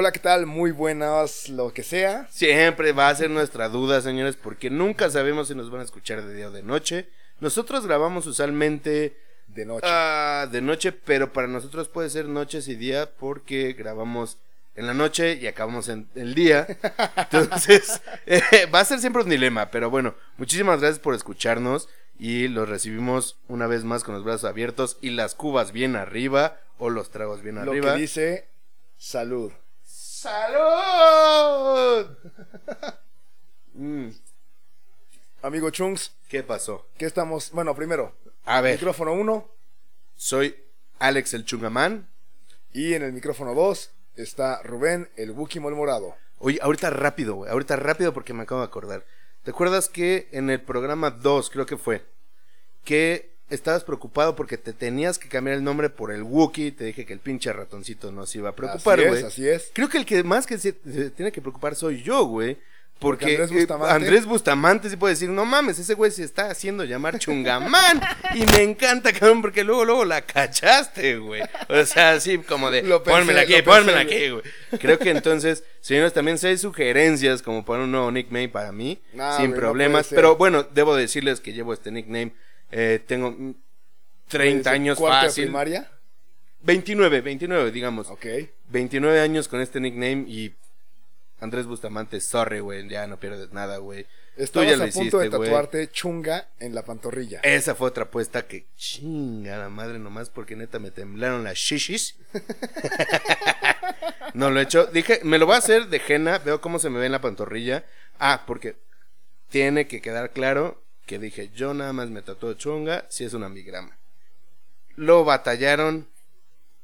Hola, ¿qué tal? Muy buenas, lo que sea. Siempre va a ser nuestra duda, señores, porque nunca sabemos si nos van a escuchar de día o de noche. Nosotros grabamos usualmente De noche. ah, de noche, pero para nosotros puede ser noches y día porque grabamos en la noche y acabamos en el día. Entonces, eh, va a ser siempre un dilema, pero bueno, muchísimas gracias por escucharnos y los recibimos una vez más con los brazos abiertos y las cubas bien arriba o los tragos bien lo arriba. que dice salud. ¡Salud! Mm, Amigo Chunks, ¿Qué pasó? ¿qué estamos? Bueno, primero, A ver, micrófono 1 soy Alex el Chungamán. y en el micrófono 2 está Rubén, el Buki Morado. Oye, ahorita rápido, güey. Ahorita rápido porque me acabo de acordar. ¿Te acuerdas que en el programa 2, creo que fue, que estabas preocupado porque te tenías que cambiar el nombre por el Wookiee? Te dije que el pinche ratoncito nos iba a preocupar, güey. así es. Creo que el que más que se, se tiene que preocupar soy yo, güey. Porque, Porque Andrés eh, Bustamante- Andrés Bustamante sí puede decir, no mames, ese güey se está haciendo llamar chungamán. y me encanta, cabrón, porque luego, luego la cachaste, güey. O sea, así como de, pensé, pónmela aquí, pónmela pensé, aquí, güey. Creo que entonces, señores, también si hay sugerencias como para un nuevo nickname para mí, sin problemas. pero bueno, debo decirles que llevo este nickname. Eh, tengo mm, 30 Desde años cuarto de fácil. primaria. 29, 29, digamos. Ok. 29 años con este nickname y Andrés Bustamante, sorry, güey, ya no pierdes nada, güey. Tú Estabas a punto de hiciste, güey. tatuarte chunga en la pantorrilla. Esa fue otra apuesta que chinga la madre nomás porque neta me temblaron las shishis. no lo he hecho. Dije, me lo voy a hacer de henna, veo cómo se me ve en la pantorrilla. Ah, porque tiene que quedar claro que dije, yo nada más me tatuó chunga si es un ambigrama. Lo batallaron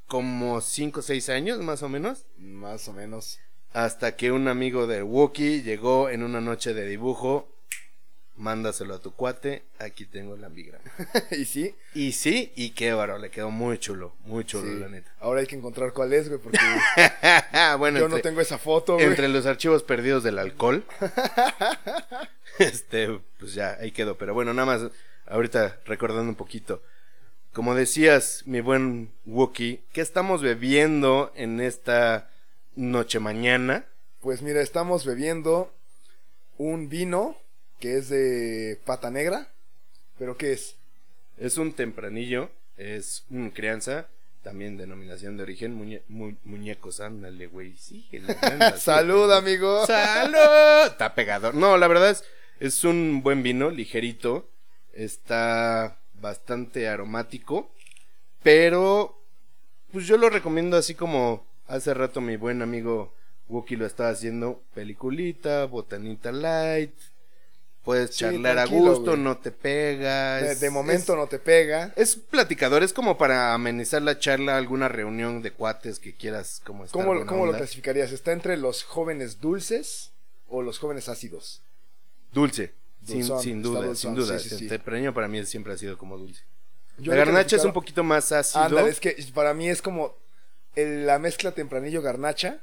como 5 o 6 años más o menos. Más o menos. Hasta que un amigo del Wookiee llegó en una noche de dibujo. Mándaselo a tu cuate. Aquí tengo el ambigrama. y sí, Y sí, y qué baro, le quedó muy chulo, muy chulo, sí. la neta. Ahora hay que encontrar cuál es, güey, porque bueno, yo entre, no tengo esa foto, güey. entre los archivos perdidos del alcohol. este, pues ya, ahí quedó. Pero bueno, nada más, ahorita recordando un poquito. Como decías, mi buen Wookie, ¿qué estamos bebiendo en esta noche mañana? Pues mira, estamos bebiendo un vino que es de pata negra. ¿Pero qué es? Es un tempranillo, es una crianza, también denominación de origen, muñe- mu- muñecos, ándale, güey, sí. Salud, amigo. ¡Salud! Está pegador. No, la verdad es, es un buen vino, ligerito. Está bastante aromático. Pero, pues yo lo recomiendo así como hace rato mi buen amigo Wookie lo estaba haciendo. Peliculita, botanita light. Puedes Sí, charlar a gusto, güey. no te pegas. De, de momento no te pega. Es platicador, es como para amenizar la charla, alguna reunión de cuates que quieras como estar ¿Cómo, lo clasificarías? ¿Está entre los jóvenes dulces o los jóvenes ácidos? Dulce, sin, Dulzón, sin está duda, sin duda. sí, sí. El tempranillo para mí siempre ha sido como dulce. Yo la garnacha es un poquito más ácido. Ándale, es que para mí es como el- la mezcla tempranillo garnacha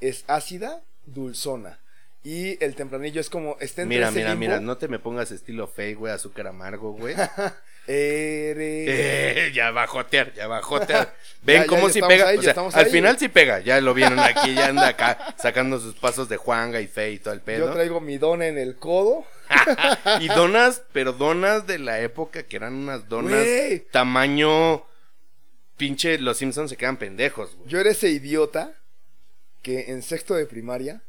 es ácida, dulzona. Y el tempranillo es como está entre Mira, ese mira, limbo. mira, no te me pongas estilo fake, güey, azúcar amargo, güey. Eres Eh, ya va a jotear, ya va a jotear. Ven Ya, ya, cómo ya si estamos pega. ahí, o ya sea, estamos al ahí, final sí pega. Ya lo vieron aquí, ya anda acá sacando sus pasos de Juanga y Fe y todo el pedo. Yo traigo mi dona en el codo. y donas, pero donas de la época que eran unas donas Güey. tamaño pinche los Simpsons se quedan pendejos, güey. Yo era ese idiota que en sexto de primaria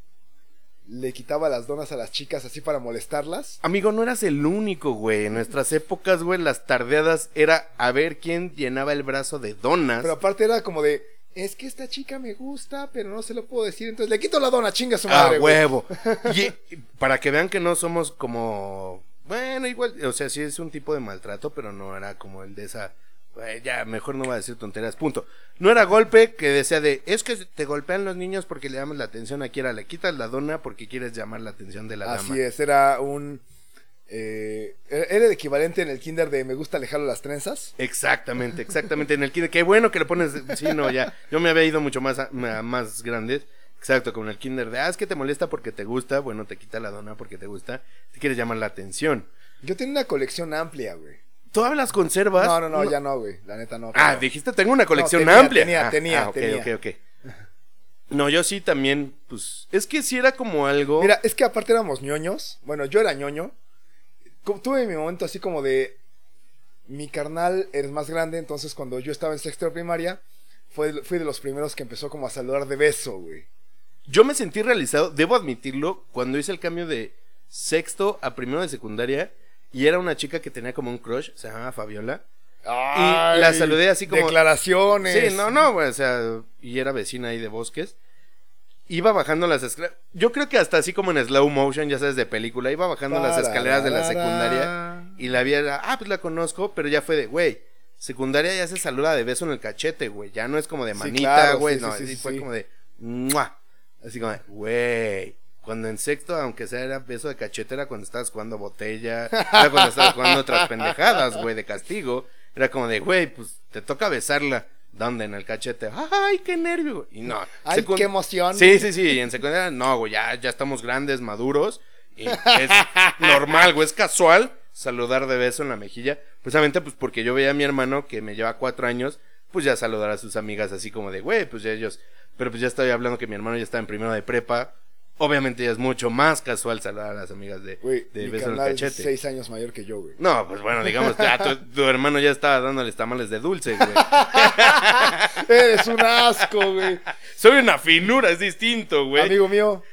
le quitaba las donas a las chicas así para molestarlas. Amigo, no eras el único, güey. En nuestras épocas, güey, las tardeadas era a ver quién llenaba el brazo de donas. Pero aparte era como de, es que esta chica me gusta, pero no se lo puedo decir, entonces le quito la dona, chinga su Ah, madre. güey. huevo. Y para que vean que no somos como. Bueno, igual, o sea, sí es un tipo de maltrato, pero no era como el de esa. "Güey, ya, mejor no voy a decir tonterías, punto. No era golpe que decía de, es que te golpean los niños porque le llamas la atención a quiera, le quitas la dona porque quieres llamar la atención de la Así dama. es, era un... eh, era el equivalente en el kinder de me gusta alejarlo las trenzas. Exactamente, exactamente. En el kinder, qué bueno que le pones. Sí, no, ya. Yo me había ido mucho más, a- a- más grandes. Exacto, con el kinder de, ah, es que te molesta porque te gusta. Bueno, te quita la dona porque te gusta. Te quieres llamar la atención. Yo tenía una colección amplia, güey. ¿Tú hablas conservas? No, no, no, ya no, güey. La neta no. Ah, pero- dijiste, tengo una colección tenía, amplia. tenía, Ah, tenía, ah, tenía. ok, ok. No, yo sí también, pues, es que sí era como algo... Mira, es que aparte éramos ñoños. Bueno, yo era ñoño. Tuve mi momento así como de. Mi carnal eres más grande, entonces cuando yo estaba en sexto de primaria, fue, fui de los primeros que empezó como a saludar de beso, güey. Yo me sentí realizado, debo admitirlo, cuando hice el cambio de sexto a primero de secundaria y era una chica que tenía como un crush, se llamaba Fabiola. Ay, la saludé así como- Declaraciones. Sí, no, no, güey, o sea, y era vecina ahí de bosques. Iba bajando las escaleras. Yo creo que hasta así como en slow motion, ya sabes, de película, iba bajando las escaleras de la secundaria y la vi, era, ah, pues la conozco, pero ya fue de, güey, secundaria ya se saluda de beso en el cachete, güey, ya no es como de Sí, manita, claro, güey, sí, no, sí, fue como de, ¡mua! Así como, de, güey. Cuando en sexto, aunque sea era beso de cachete, era cuando estabas jugando botella, era cuando estabas jugando otras pendejadas, güey, de castigo. Era como de, güey, pues te toca besarla. ¿Dónde? En el cachete. ¡Ay, qué nervio! Y no. Ay, secund- qué emoción. Sí, sí, sí. Y en secundaria, no, güey, ya, ya estamos grandes, maduros. Y es normal, güey, es casual saludar de beso en la mejilla. Precisamente, pues porque yo veía a mi hermano que me lleva cuatro años, pues ya saludar a sus amigas así como de, güey, pues ya ellos. Pero pues ya estoy hablando que mi hermano ya está en primero de prepa. Obviamente ya es mucho más casual saludar a las amigas de, de mi beso en el carnal es cachete. seis años mayor que yo, güey. No, pues bueno, digamos, tu hermano ya estaba dándoles tamales de dulce, güey. Eres un asco, güey. Soy una finura, es distinto, güey. Amigo mío,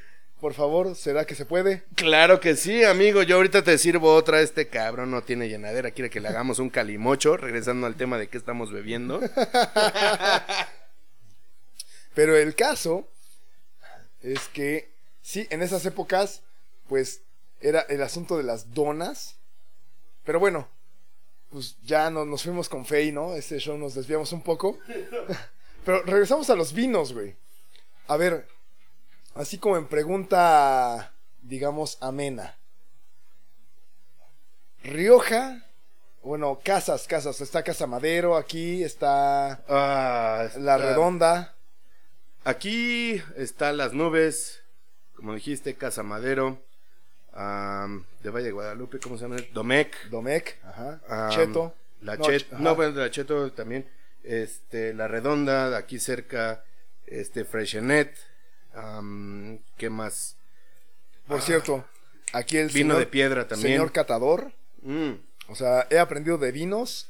por favor, ¿será que se puede? Claro que sí, amigo. Yo ahorita te sirvo otra. Este cabrón no tiene llenadera. Quiere que le hagamos un calimocho. Regresando al tema de qué estamos bebiendo. Pero el caso es que, sí, en esas épocas, pues, era el asunto de las donas. Pero bueno, pues ya no, nos fuimos con Fey, ¿no? Este show nos desviamos un poco. Pero regresamos a los vinos, güey. A ver, así como en pregunta, digamos, amena. Rioja, bueno, casas, casas. Está Casa Madero aquí, está Ah, La está- Redonda. Aquí está las nubes. Como dijiste, Casa Madero. de Valle de Guadalupe, ¿cómo se llama? Domec. Domec, ajá. Cheto. La No, Chet- ch- no, ajá. bueno, la Cheto también. Este, La Redonda, aquí cerca. Este, Freshenet. ¿Qué más? Por cierto, aquí el Vino señor, de piedra también. señor catador. Mm. O sea, he aprendido de vinos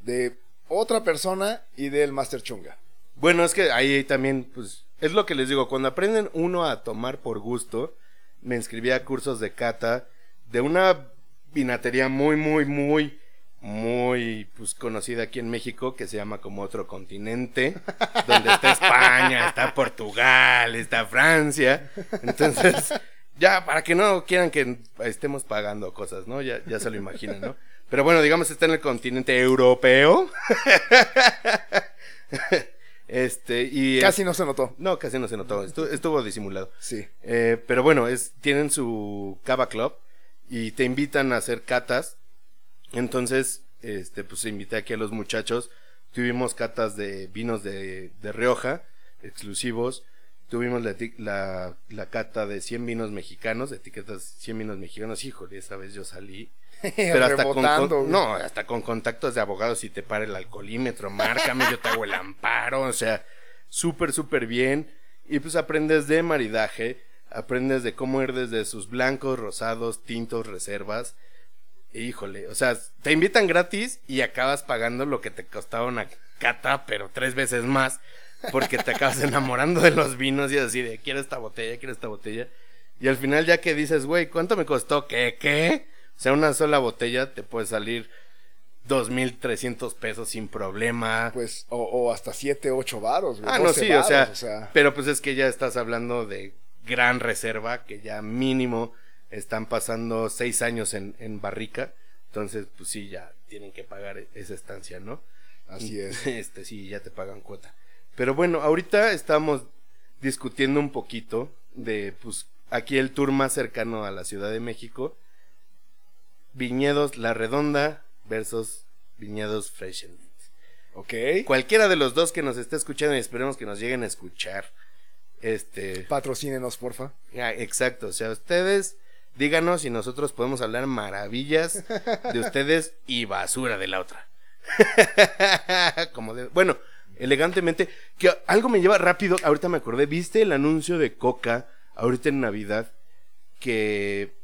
de otra persona y del Master Chunga. Bueno, es que ahí también, pues, es lo que les digo, cuando aprenden uno a tomar por gusto, me inscribí a cursos de cata de una vinatería muy, muy, muy, muy, pues, conocida aquí en México, que se llama como otro continente, donde está España, está Portugal, está Francia, entonces, ya, para que no quieran que estemos pagando cosas, ¿no? Ya, ya se lo imaginan, ¿no? Pero bueno, digamos, está en el continente europeo. Este, y. Casi no se notó. No, casi no se notó. Estuvo, estuvo disimulado. Sí. Eh, pero bueno, es, tienen su Cava Club y te invitan a hacer catas. Entonces, este, pues invité aquí a los muchachos. Tuvimos catas de vinos de, de Rioja, exclusivos. Tuvimos la, la, la cata de 100 vinos mexicanos, etiquetas 100 vinos mexicanos. Híjole, esa vez yo salí. Pero hasta con, no, hasta con contactos de abogados y te para el alcoholímetro, márcame, yo te hago el amparo, o sea, súper, súper bien. Y pues aprendes de maridaje, aprendes de cómo ir desde sus blancos, rosados, tintos, reservas. E, Híjole, o sea, te invitan gratis y acabas pagando lo que te costaba una cata, pero tres veces más, porque te acabas enamorando de los vinos y así de, quiero esta botella, quiero esta botella. Y al final ya que dices, güey, ¿cuánto me costó? ¿Qué? ¿Qué? O sea, una sola botella te puede salir dos mil trescientos pesos sin problema. Pues, o, o hasta 7, 8 varos, ah, no, 12 sí, o, sea, varos, o sea, pero pues es que ya estás hablando de gran reserva, que ya mínimo están pasando seis años en, en barrica. Entonces, pues sí, ya tienen que pagar e- esa estancia, ¿no? así es. Este, sí, ya te pagan cuota. Pero bueno, ahorita estamos discutiendo un poquito de, pues, aquí el tour más cercano a la Ciudad de México. Viñedos La Redonda versus Viñedos Freshen. Ok. Cualquiera de los dos que nos esté escuchando y esperemos que nos lleguen a escuchar. Este, Patrocínenos, porfa. Ah, exacto, o sea, ustedes díganos y nosotros podemos hablar maravillas de ustedes y basura de la otra. Como de, bueno, elegantemente. Que algo me lleva rápido, ahorita me acordé, ¿viste el anuncio de Coca ahorita en Navidad? Que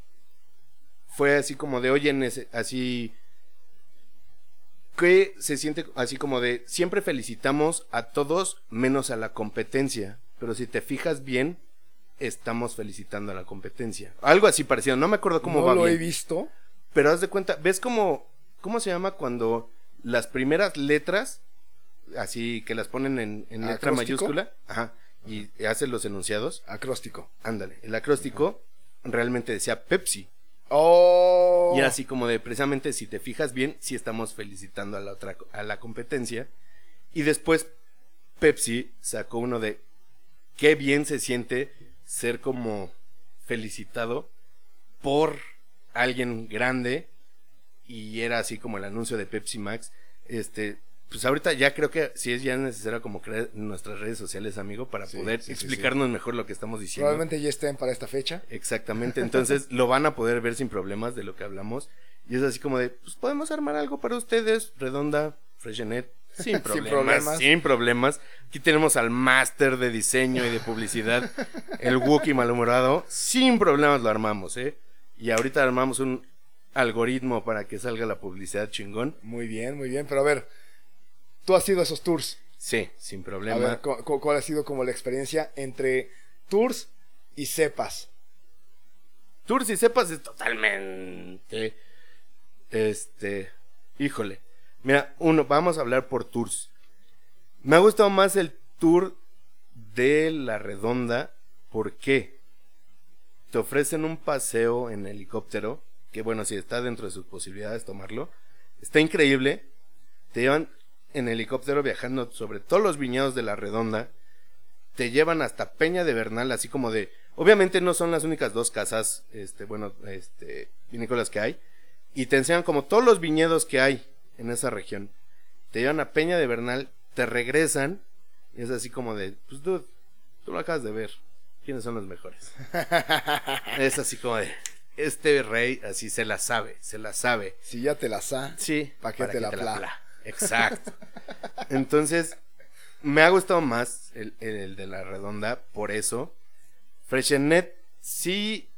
fue así como de, oye, así que se siente así como de siempre felicitamos a todos menos a la competencia, pero si te fijas bien estamos felicitando a la competencia. Algo así parecido, no me acuerdo cómo no va lo bien. he visto. Pero haz de cuenta, ¿ves cómo cómo se llama cuando las primeras letras así que las ponen en, en letra mayúscula, ajá, y hacen los enunciados? Acróstico. Ándale, el acróstico realmente decía Pepsi. Oh. Y así como de, precisamente, si te fijas bien, sí estamos felicitando a la otra, a la competencia. Y después Pepsi sacó uno de, qué bien se siente ser como felicitado por alguien grande. Y era así como el anuncio de Pepsi Max. Este, pues ahorita ya creo que sí es ya necesario como crear nuestras redes sociales, amigo, para Sí, poder sí, sí, explicarnos mejor lo que estamos diciendo. Probablemente ya estén para esta fecha. Exactamente, entonces lo van a poder ver sin problemas de lo que hablamos. Y es así como de, pues podemos armar algo para ustedes, redonda, freshenet, sin problemas, problemas. sin problemas. Aquí tenemos al máster de diseño y de publicidad, el Wookiee malhumorado, sin problemas lo armamos, ¿eh? Y ahorita armamos un algoritmo para que salga la publicidad chingón. Muy bien, muy bien. Pero a ver, tú has ido a esos tours. Sí, sin A problema. ver, cu- cu- ¿cuál ha sido como la experiencia entre tours y cepas? Tours y cepas es totalmente. Este. Híjole. Mira, uno, vamos a hablar por tours. Me ha gustado más el tour de la redonda. ¿Por qué? Te ofrecen un paseo en helicóptero. Que bueno, si está dentro de sus posibilidades tomarlo. Está increíble. Te llevan en helicóptero viajando sobre todos los viñedos de la redonda te llevan hasta Peña de Bernal, así como de, obviamente no son las únicas dos casas, este, bueno, este, vinícolas que hay, y te enseñan como todos los viñedos que hay en esa región. Te llevan a Peña de Bernal, te regresan, y es así como de, pues dude, tú lo acabas de ver, ¿quiénes son los mejores? es así como de, este rey así se la sabe, se la sabe. Si ya te las ha. Sí, ¿Pa' qué te la pla? Exacto. Entonces, me ha gustado más el, el de la redonda, por eso. Freshenet, sí.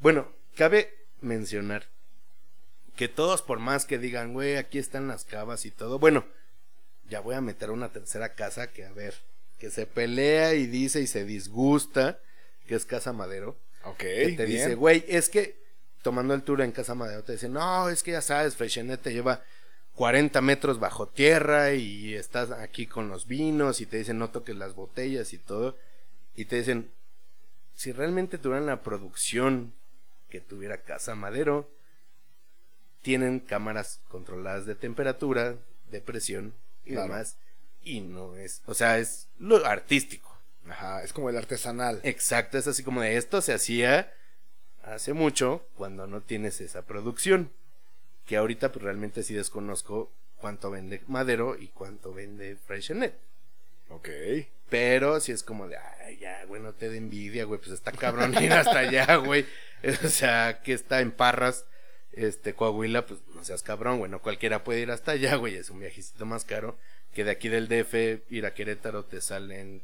Bueno, cabe mencionar que todos, por más que digan, güey, aquí están las cavas y todo, bueno, ya voy a meter una tercera casa que, a ver, que se pelea y dice y se disgusta, que es Casa Madero Ok. que te bien. dice, güey, es que tomando el tour en Casa Madero te dice, no, es que ya sabes, Freshenet te lleva 40 metros bajo tierra y estás aquí con los vinos y te dicen no toques las botellas y todo. Y te dicen, si realmente tuvieran la producción que tuviera Casa Madero, tienen cámaras controladas de temperatura, de presión y Claro. demás. Y no es, o sea, es lo artístico. Ajá, es como el artesanal. Exacto, es así como de esto se hacía hace mucho cuando no tienes esa producción. Que ahorita pues realmente sí desconozco cuánto vende Madero y cuánto vende Freshenet. Ok. Pero sí es como de, ay, ya, güey, no te de envidia, güey, pues está cabrón ir hasta allá, güey. O sea, que está en Parras, este, Coahuila, pues no seas cabrón, güey, no cualquiera puede ir hasta allá, güey, es un viajecito más caro. Que de aquí del DF ir a Querétaro te salen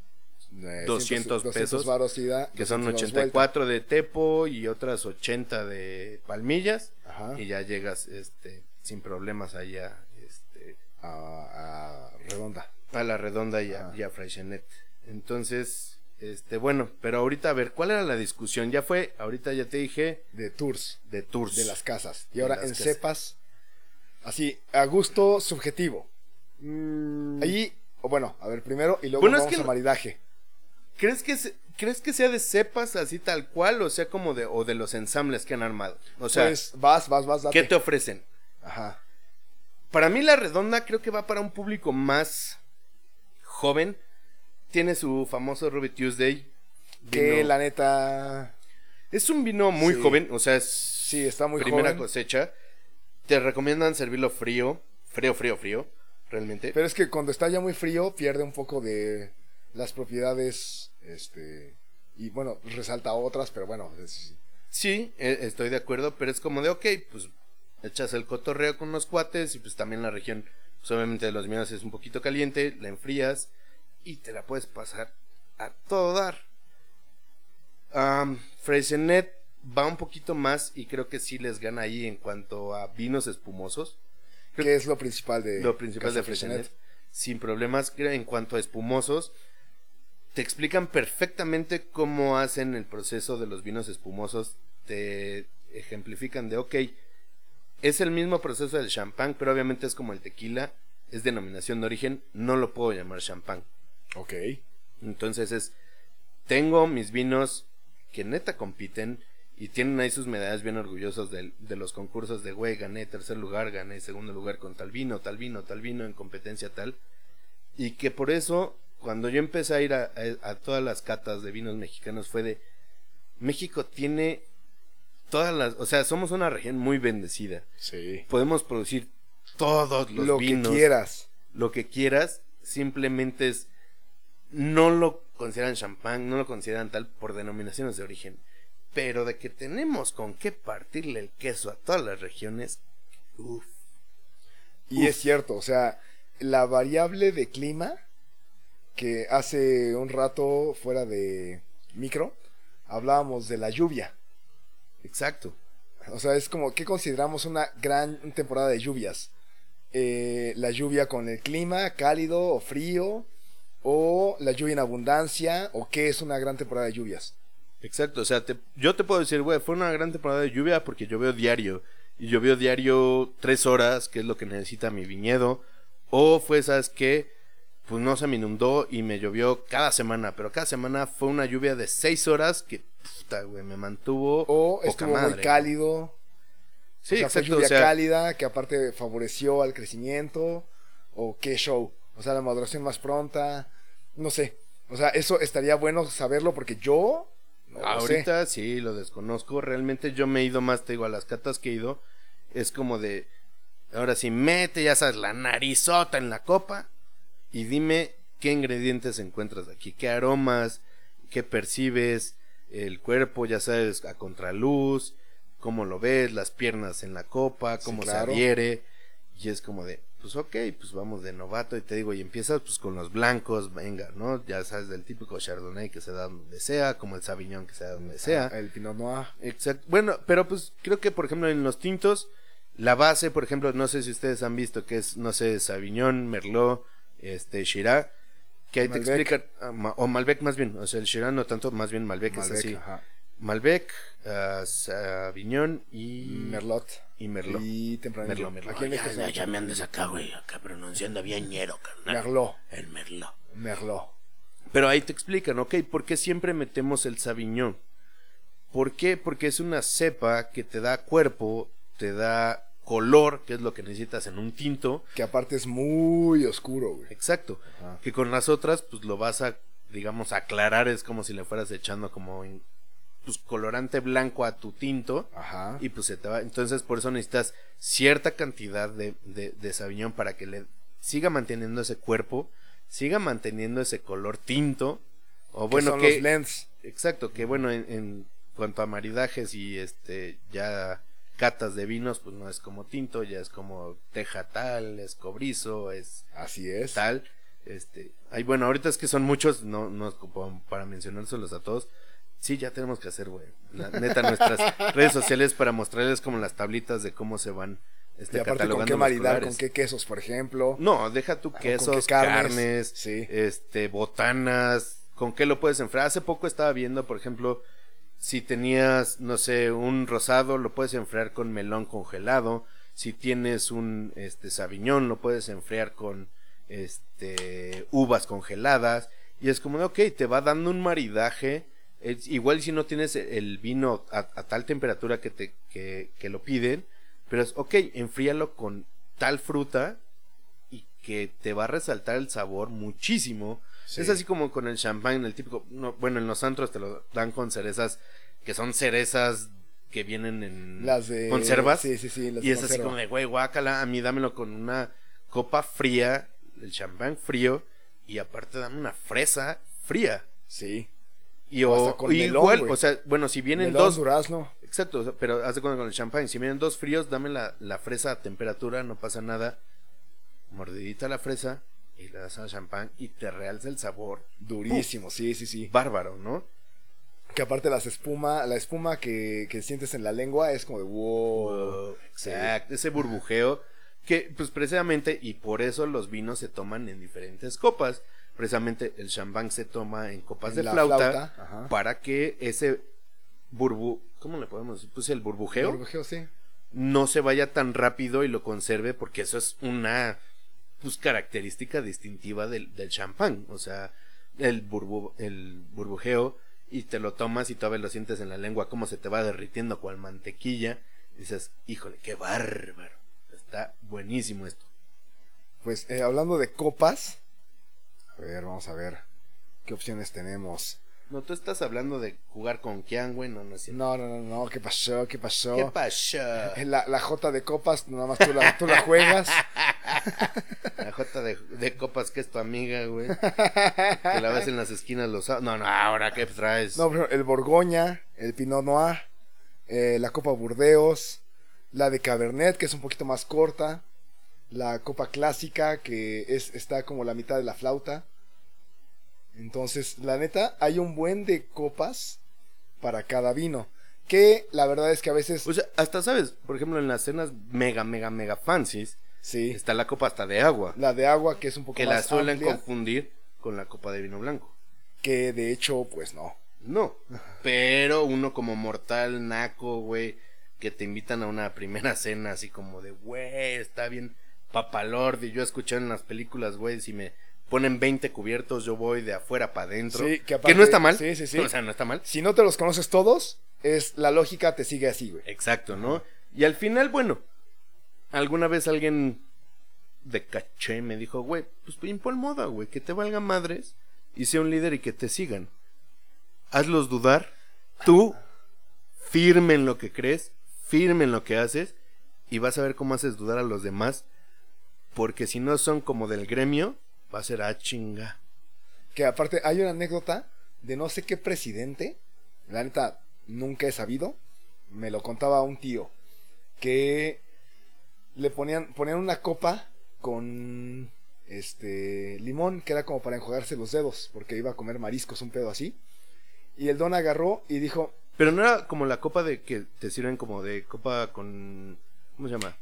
Eh, 200 pesos, ida, que son 200 varos 84 de Tepo y otras 80 de Palmillas. Ajá. y ya llegas este sin problemas allá este A, a redonda. a la redonda y a, y a. Entonces, este bueno, pero ahorita a ver, ¿cuál era la discusión? Ya fue, ahorita ya te dije De tours. de tours. De las casas. Y De ahora en cepas. Así, a gusto subjetivo. Mm, Allí, o bueno, a ver primero y luego Bueno, es vamos que a maridaje. ¿Crees que se- crees que sea de cepas así tal cual o sea como de o de los ensambles que han armado? O sea, pues vas, vas, vas, date. ¿qué te ofrecen? Ajá. Para mí la redonda creo que va para un público más joven. Tiene su famoso Ruby Tuesday. Que Vino- la neta. Es un vino muy Sí. joven, o sea, es Sí, está muy primera joven. cosecha. Te recomiendan servirlo frío, frío, frío, frío, realmente. Pero es que cuando está ya muy frío, pierde un poco de las propiedades. Este. Y bueno, resalta otras, pero bueno. es- Sí, e- estoy de acuerdo, pero es como de, ok, pues echas el cotorreo con los cuates y pues también la región Pues obviamente de los vinos es un poquito caliente, la enfrías y te la puedes pasar a todo dar. Um, Freixenet va un poquito más y creo que sí les gana ahí en cuanto a vinos espumosos. ¿Qué es lo principal de Lo principal de Freixenet, sin problemas. Creo En cuanto a espumosos, te explican perfectamente cómo hacen el proceso de los vinos espumosos. Te ejemplifican de, ok, es el mismo proceso del champán, pero obviamente es como el tequila, es denominación de origen, no lo puedo llamar champán. Ok. Entonces es, tengo mis vinos que neta compiten y tienen ahí sus medallas bien orgullosos de, de los concursos de, güey, gané tercer lugar, gané segundo lugar con tal vino, tal vino, tal vino en competencia tal. Y que por eso, cuando yo empecé a ir a, a- a todas las catas de vinos mexicanos fue de, México tiene todas las, o sea, somos una región muy bendecida. Sí. Podemos producir todos los lo vinos que quieras. lo que quieras, simplemente es no lo consideran champán, no lo consideran tal por denominaciones de origen, pero de que tenemos con qué partirle el queso a todas las regiones, uff, Y Uf. es cierto, o sea, la variable de clima que hace un rato fuera de micro hablábamos de la lluvia. exacto. O sea, es como que consideramos una gran temporada de lluvias. Eh, la lluvia con el clima cálido o frío, o la lluvia en abundancia, o qué es una gran temporada de lluvias. Exacto, o sea, te- yo te puedo decir, güey, fue una gran temporada de lluvia porque llovió diario. Y llovió diario tres horas, que es lo que necesita mi viñedo. O fue, ¿sabes qué? Pues no se me inundó y me llovió cada semana. Pero cada semana fue una lluvia de seis horas que, puta, güey, me mantuvo. O estuvo muy madre. cálido, Sí, o sea, fue exacto. lluvia o sea, cálida que aparte favoreció al crecimiento, o qué show. O sea, la maduración más pronta, no sé. O sea, eso estaría bueno saberlo porque yo no lo sé. Ahorita sí, lo desconozco. Realmente yo me he ido más, te digo, a las catas que he ido. Es como de. Ahora sí, mete, ya sabes, la narizota en la copa. Y dime qué ingredientes encuentras aquí. Qué aromas, qué percibes. El cuerpo, ya sabes, a contraluz. Cómo lo ves, las piernas en la copa, Sí, cómo claro. se adhiere. Y es como de, pues ok, pues vamos de novato. Y te digo, y empiezas pues con los blancos, venga, ¿no? Ya sabes, del típico Chardonnay que se da donde sea, como el Sauvignon que se da donde sea. Ah, el Pinot Noir. Exacto. Bueno, pero pues creo que por ejemplo en los tintos, la base, por ejemplo, no sé si ustedes han visto que es, no sé, Sauvignon, Merlot, este, Shiraz, que ahí te explican, ah, o Malbec más bien, o sea, el Shiraz no tanto, más bien Malbec, es así. ajá. Malbec, ah, Sauvignon y Merlot. y Merlot. Y tempranillo. Merlot, Merlot. Aquí en Ya, me andes acá, güey, acá pronunciando bien ñero, carnal. Merlot. El merlot. Merlot. Pero ahí te explican, ok, ¿por qué siempre metemos el Sauvignon? ¿Por qué? Porque es una cepa que te da cuerpo, te da color, que es lo que necesitas en un tinto. Que aparte es muy oscuro, güey. Exacto. Ajá. Que con las otras, pues lo vas a, digamos, aclarar. Es como si le fueras echando como en- pues, colorante blanco a tu tinto. Ajá. Y pues se te va. Entonces, por eso necesitas cierta cantidad de, de, de Sauvignon para que le siga manteniendo ese cuerpo, siga manteniendo ese color tinto. O bueno, son que. los blends. Exacto, que bueno, en, en cuanto a maridajes y este ya catas de vinos, pues no es como tinto, ya es como teja tal, es cobrizo, es Así es. tal. Este, ay, bueno, ahorita es que son muchos, no, no es como para mencionárselos a todos. Sí, ya tenemos que hacer, güey. Neta, nuestras redes sociales para mostrarles como las tablitas de cómo se van este, y aparte con qué maridar, con qué quesos, por ejemplo. No, deja tu con quesos, carnes, carnes, sí. este, botanas, con qué lo puedes enfriar. Hace poco estaba viendo, por ejemplo, si tenías, no sé, un rosado, lo puedes enfriar con melón congelado. Si tienes un este sabiñón, lo puedes enfriar con este uvas congeladas. Y es como ok, te va dando un maridaje. Es, igual si no tienes el vino a, a tal temperatura que te que, que lo piden, pero es, ok, enfríalo con tal fruta y que te va a resaltar el sabor muchísimo. Sí. Es así como con el champán, el típico, no, bueno, en los antros te lo dan con cerezas, que son cerezas que vienen en Las de. conservas. Sí, sí, sí. las y es así como de, güey, guácala, a mí dámelo con una copa fría, el champán frío, y aparte dame una fresa fría. Sí. Y O o, hasta con melón, igual, o sea, bueno, si vienen Melón, dos, durazno. Exacto, pero haz de cuenta con el champán. Si vienen dos fríos, dame la, la fresa a temperatura, no pasa nada. mordidita la fresa y le das al champán y te realza el sabor. Durísimo, sí, sí, sí. Bárbaro, ¿no? Que aparte las espuma, la espuma que, que sientes en la lengua es como de wow. Exacto, ese burbujeo que pues precisamente y por eso los vinos se toman en diferentes copas. Precisamente el champán se toma en copas En de la flauta, flauta, para que ese burbu ¿cómo le podemos decir? Pues el burbujeo Burbujeo, sí. no se vaya tan rápido y lo conserve porque eso es una pues característica distintiva del, del champán, o sea, el burbu, el burbujeo y te lo tomas y todavía lo sientes en la lengua como se te va derritiendo cual mantequilla, dices, "Híjole, qué bárbaro." Está buenísimo esto. Pues eh, hablando de copas, a ver, vamos a ver qué opciones tenemos. No, tú estás hablando de jugar con Kian, güey, no, no es cierto. No, no, no, no, ¿qué pasó? ¿Qué pasó? ¿Qué pasó? La, la J de copas, nada más tú la, tú la juegas. La jota de, de copas que es tu amiga, güey. Que la ves en las esquinas los. No, no, ahora qué traes. No, pero el Borgoña, el Pinot Noir, eh, la Copa Burdeos, la de Cabernet, que es un poquito más corta, la Copa Clásica, que es, está como la mitad de la flauta. Entonces, la neta, hay un buen de copas para cada vino. Que la verdad es que a veces, O sea, hasta sabes, por ejemplo, en las cenas mega, mega, mega fancies, sí, está la copa hasta de agua. la de agua, que es un poco Que la más suelen amplia, confundir con la copa de vino blanco. que de hecho, pues no. No. Pero uno como mortal, naco, güey, que te invitan a una primera cena así como de, güey, está bien papalord. Y yo escuché en las películas, güey, si me ponen 20 cubiertos, yo voy de afuera para adentro. Sí, que que, aparte- no está mal. sí, sí, sí. O sea, no está mal. Si no te los conoces todos, es la lógica te sigue así, güey. Exacto, ¿no? Y al final, bueno, alguna vez alguien de caché me dijo, güey, pues impon moda, güey, que te valgan madres y sea un líder y que te sigan. Hazlos dudar, tú firme en lo que crees, firme en lo que haces y vas a ver cómo haces dudar a los demás, porque si no son como del gremio, va a ser a chinga. Que aparte hay una anécdota de no sé qué presidente, la neta nunca he sabido, me lo contaba un tío, que le ponían, ponían una copa con este limón, que era como para enjuagarse los dedos, porque iba a comer mariscos, un pedo así. Y el don agarró y dijo, Pero no era como la copa de que te sirven como de copa con ¿cómo se llama?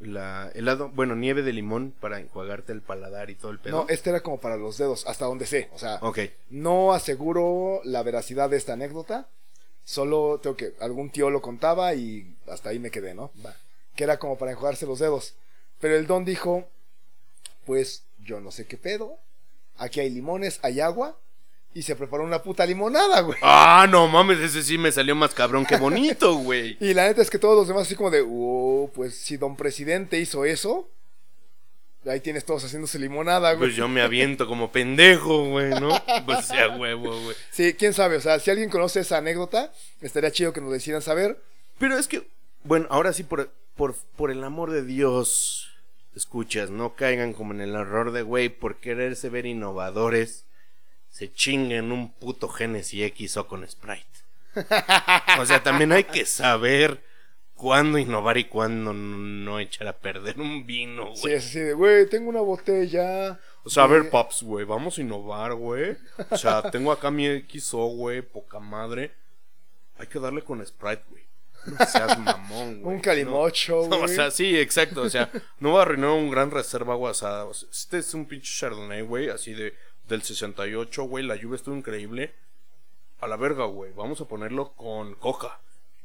La helado, bueno, nieve de limón para enjuagarte el paladar y todo el pedo. no, este era como para los dedos, hasta donde sé, o sea. No aseguro la veracidad de esta anécdota. Solo tengo que. Algún tío lo contaba y hasta ahí me quedé, ¿no? Que era como para enjuagarse los dedos. Pero el don dijo: Pues yo no sé qué pedo. Aquí hay limones, hay agua. Y se preparó una puta limonada, güey. Ah, no mames, ese sí me salió más cabrón que bonito, güey. Y la neta es que todos los demás, así como de: "Oh, Pues si don presidente hizo eso. Ahí tienes todos haciéndose limonada, güey. Pues yo me aviento como pendejo, güey, ¿no? Pues sea huevo, güey. Sí, quién sabe. O sea, si alguien conoce esa anécdota, estaría chido que nos hicieran saber. Pero es que, bueno, ahora sí, por, por, por el amor de Dios, escuchas, no caigan como en el error de, güey, por quererse ver innovadores, se chinguen un puto Genesis X o con Sprite. O sea, también hay que saber cuándo innovar y cuándo no echar a perder un vino, Sí, güey. es así de, güey, tengo una botella. O sea, a ver, Pops, güey, vamos a innovar, güey. O sea, tengo acá mi XO, güey, poca madre. Hay que darle con Sprite, güey. No seas mamón, güey. Un calimocho, No, güey. o sea, sí, exacto. O sea, no va a arruinar un gran reserva. O sea, este es un pinche Chardonnay, güey, así de del 68, güey. La lluvia estuvo increíble. A la verga, güey. Vamos a ponerlo con coca.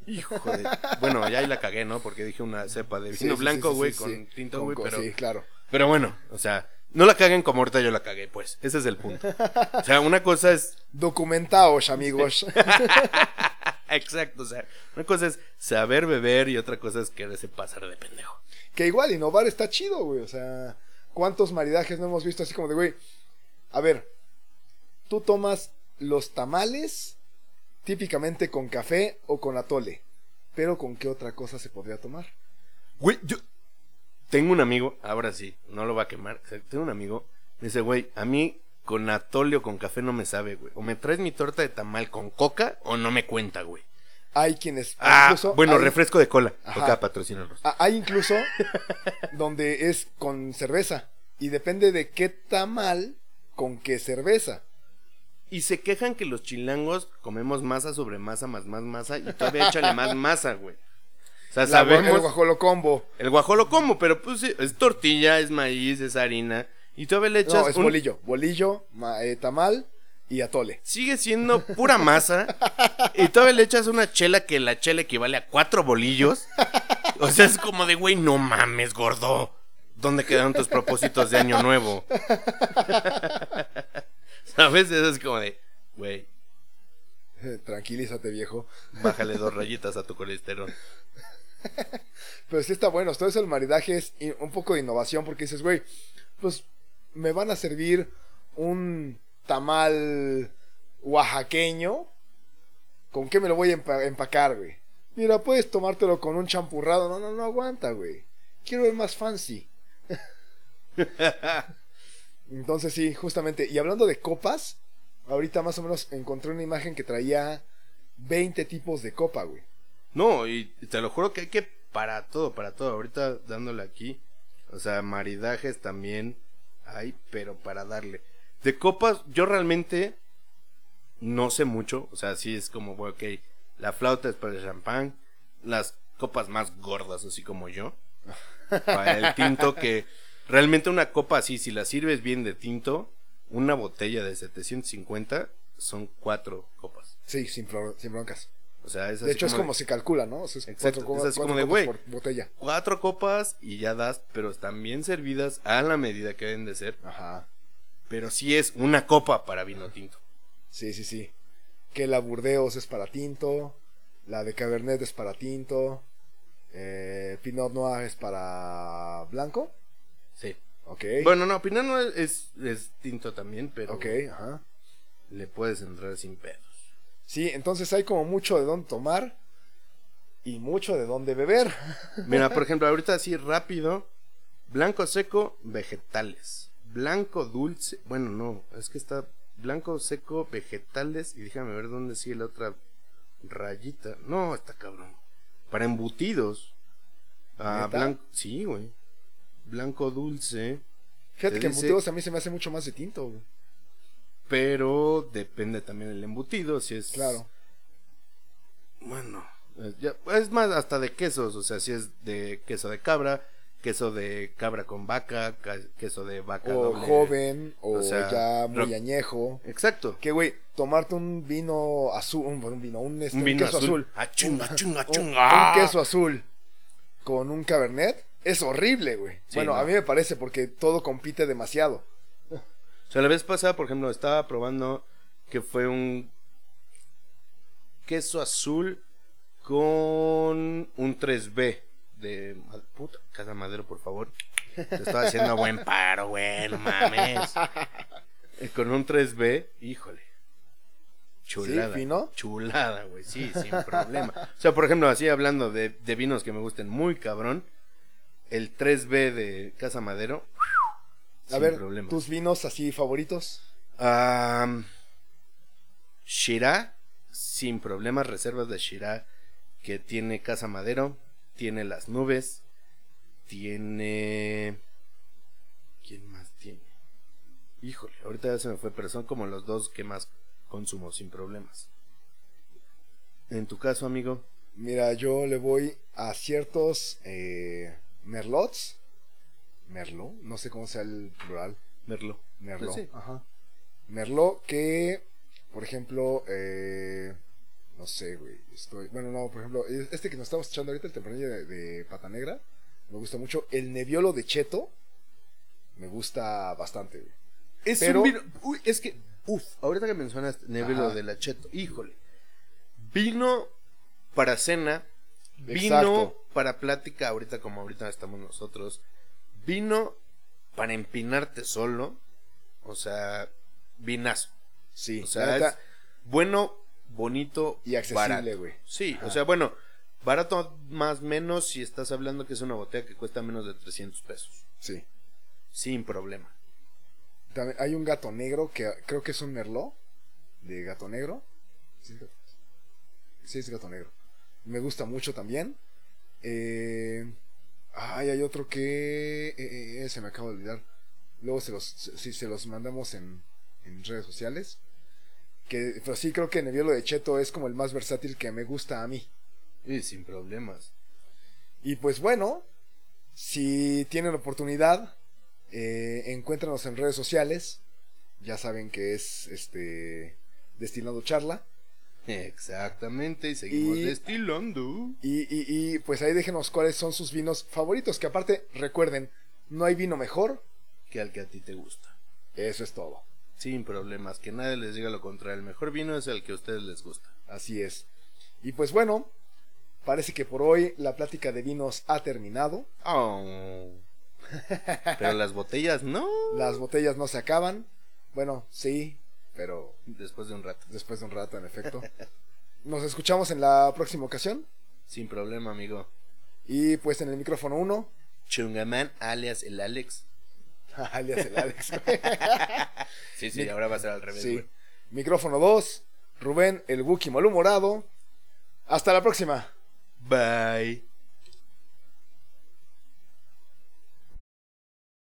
Hijo de... Bueno, ya ahí la cagué, ¿no? Porque dije una cepa de vino sí, blanco, sí, güey, sí, con tinto, güey, pero... Sí, claro. Pero bueno, o sea, no la caguen como ahorita yo la cagué, pues. Ese es el punto. O sea, una cosa es. Documentaos, amigos. Exacto, o sea, una cosa es saber beber y otra cosa es quererse pasar de pendejo. que igual innovar está chido, güey. O sea, ¿cuántos maridajes no hemos visto así como de, güey? A ver, tú tomas los tamales típicamente con café o con atole. Pero ¿con qué otra cosa se podría tomar? Güey, yo. Tengo un amigo, ahora sí, no lo va a quemar. tengo un amigo, me dice, güey, a mí con atole o con café no me sabe, güey. O me traes mi torta de tamal con coca o no me cuenta, güey. Hay quienes. Ah, incluso bueno, hay- refresco de cola. Ajá. Coca patrocínanos. Ah, Hay incluso donde es con cerveza. Y depende de qué tamal con qué cerveza. Y se quejan que los chilangos comemos masa sobre masa más más masa y todavía échale más masa, güey. O sea, La sabemos el guajolo combo. el guajolo como, pero pues sí, es tortilla, es maíz, es harina y todavía le echas No, es un- bolillo. Bolillo, ma- eh, tamal y atole. sigue siendo pura masa y todavía le echas una chela que la chela equivale a cuatro bolillos. O sea, es como de, güey, no mames, gordo. ¿Dónde quedaron tus propósitos de año nuevo? ¿Sabes? Eso es como de, güey, Tranquilízate, viejo. bájale dos rayitas a tu colesterol. Pero sí está bueno. Todo eso el maridaje es un poco de innovación porque dices, güey, pues me van a servir un tamal oaxaqueño. ¿Con qué me lo voy a empa- empacar, güey? Mira, puedes tomártelo con un champurrado. No, no, no aguanta, güey. Quiero ver más fancy. Entonces sí, justamente. Y hablando de copas, ahorita más o menos encontré una imagen que traía 20 tipos de copa, güey. No, y te lo juro que hay que para todo, para todo. Ahorita dándole aquí. O sea, maridajes también hay, pero para darle. De copas, yo realmente no sé mucho. O sea, sí es como, ok, la flauta es para el champán. Las copas más gordas, así como yo. Para el tinto, que realmente una copa así, si la sirves bien de tinto, una botella de 750 son cuatro copas. Sí, sin, sin broncas. O sea, es De así hecho, es como se calcula, ¿no? O sea, es Exacto, cuatro es así cuatro como de, güey. botella. cuatro copas y ya das, pero están bien servidas a la medida que deben de ser. Ajá. Pero sí es una copa para vino tinto. Sí, sí, sí. Que la Burdeos es para tinto. La de Cabernet es para tinto. Eh, Pinot Noir es para blanco. Sí. Ok. Bueno, no, Pinot no es, es, tinto también, pero Ok, ajá. le puedes entrar sin pedos. Sí, entonces hay como mucho de dónde tomar. Y mucho de dónde beber. Mira, por ejemplo, ahorita así rápido. Blanco seco, vegetales. Blanco dulce. Bueno, no, es que está blanco seco, vegetales. Y déjame ver dónde sigue la otra rayita. No, está cabrón. Para embutidos. Ah, blanco. Sí, güey. Blanco dulce. Fíjate Te que dice- embutidos a mí se me hace mucho más de tinto. güey. Pero depende también del embutido. Si es. Claro. Bueno, es, ya- es más hasta de quesos, o sea, si es de queso de cabra, queso de cabra con vaca, ca- queso de vaca O doble. joven, o, o sea, ya muy añejo. Exacto. Que, güey, tomarte un vino azul, un, un vino, un, este, Un queso azul. azul. Ah, un, un queso azul con un cabernet es horrible, güey. Sí, bueno, no. a mí me parece porque todo compite demasiado. O sea, la vez pasada, por ejemplo, estaba probando que fue un queso azul con un 3B de puta, Casa Madero, por favor. Te estaba haciendo buen paro, güey, no mames. Con un 3B, híjole. Chulada. Chulada, güey, sí, sin problema. O sea, por ejemplo, así hablando de, de vinos que me gusten muy cabrón, el 3B de Casa Madero. A sin ver, problema. tus vinos así favoritos. Am, Shirá, sin problemas, reservas de Shirá, que tiene Casa Madero, tiene Las Nubes, tiene... ¿Quién más tiene? Híjole, ahorita ya se me fue, pero son como los dos que más consumo sin problemas. En tu caso, amigo, Mira, yo le voy a ciertos eh, merlots. Merlot, no sé cómo sea el plural. Merlo. Merlot. Pues sí. Ajá. Merlot que, por ejemplo, eh, no sé, güey. Estoy, bueno, no, por ejemplo, este que nos estamos echando ahorita, el tempranillo de, de Pata Negra, me gusta mucho. El Nebbiolo de Cheto, me gusta bastante, güey. Es Pero- un vino. Uy, es que. Uf, ahorita que mencionas Ajá. de la Cheto, híjole. Vino para cena. Vino Exacto. para plática, ahorita como ahorita estamos nosotros. Vino para empinarte solo. O sea, vinazo. Sí, O sea, es bueno, bonito Y accesible, güey. Sí, Ajá. o sea, bueno, barato más menos si estás hablando que es una botella que cuesta menos de 300 pesos. sí. Sin problema. También hay un gato negro que creo que es un merlot de gato negro. Sí, es gato- sí, es gato negro. Me gusta mucho también. Eh, ay, hay otro que eh, eh, se me acaba de olvidar. Luego se los, si se los mandamos en, en redes sociales. Que, pero sí creo que Nebbiolo de Cheto es como el más versátil que me gusta a mí. Y sin problemas. Y pues bueno, si tienen oportunidad, eh, encuéntranos en redes sociales. Ya saben que es este Destilando Charla. Exactamente, y seguimos Y- destilando. Y, y, y pues ahí déjenos cuáles son sus vinos favoritos. Que aparte, recuerden, no hay vino mejor. Que al que a ti te gusta. Eso es todo. Sin problemas, que nadie les diga lo contrario. El mejor vino es el que a ustedes les gusta. Así es. Y pues bueno, parece que por hoy la plática de vinos ha terminado. Oh. Pero las botellas no. Las botellas no se acaban. Bueno, sí, pero Después de un rato. después de un rato, en efecto. Nos escuchamos en la próxima ocasión. Sin problema, amigo. Y pues en el micrófono 1, Chungaman, alias el Alex. alias el Alex. Sí, sí, ahora va a ser al revés, sí. güey. Micrófono 2, Rubén el Wookie malhumorado. Hasta la próxima. Bye.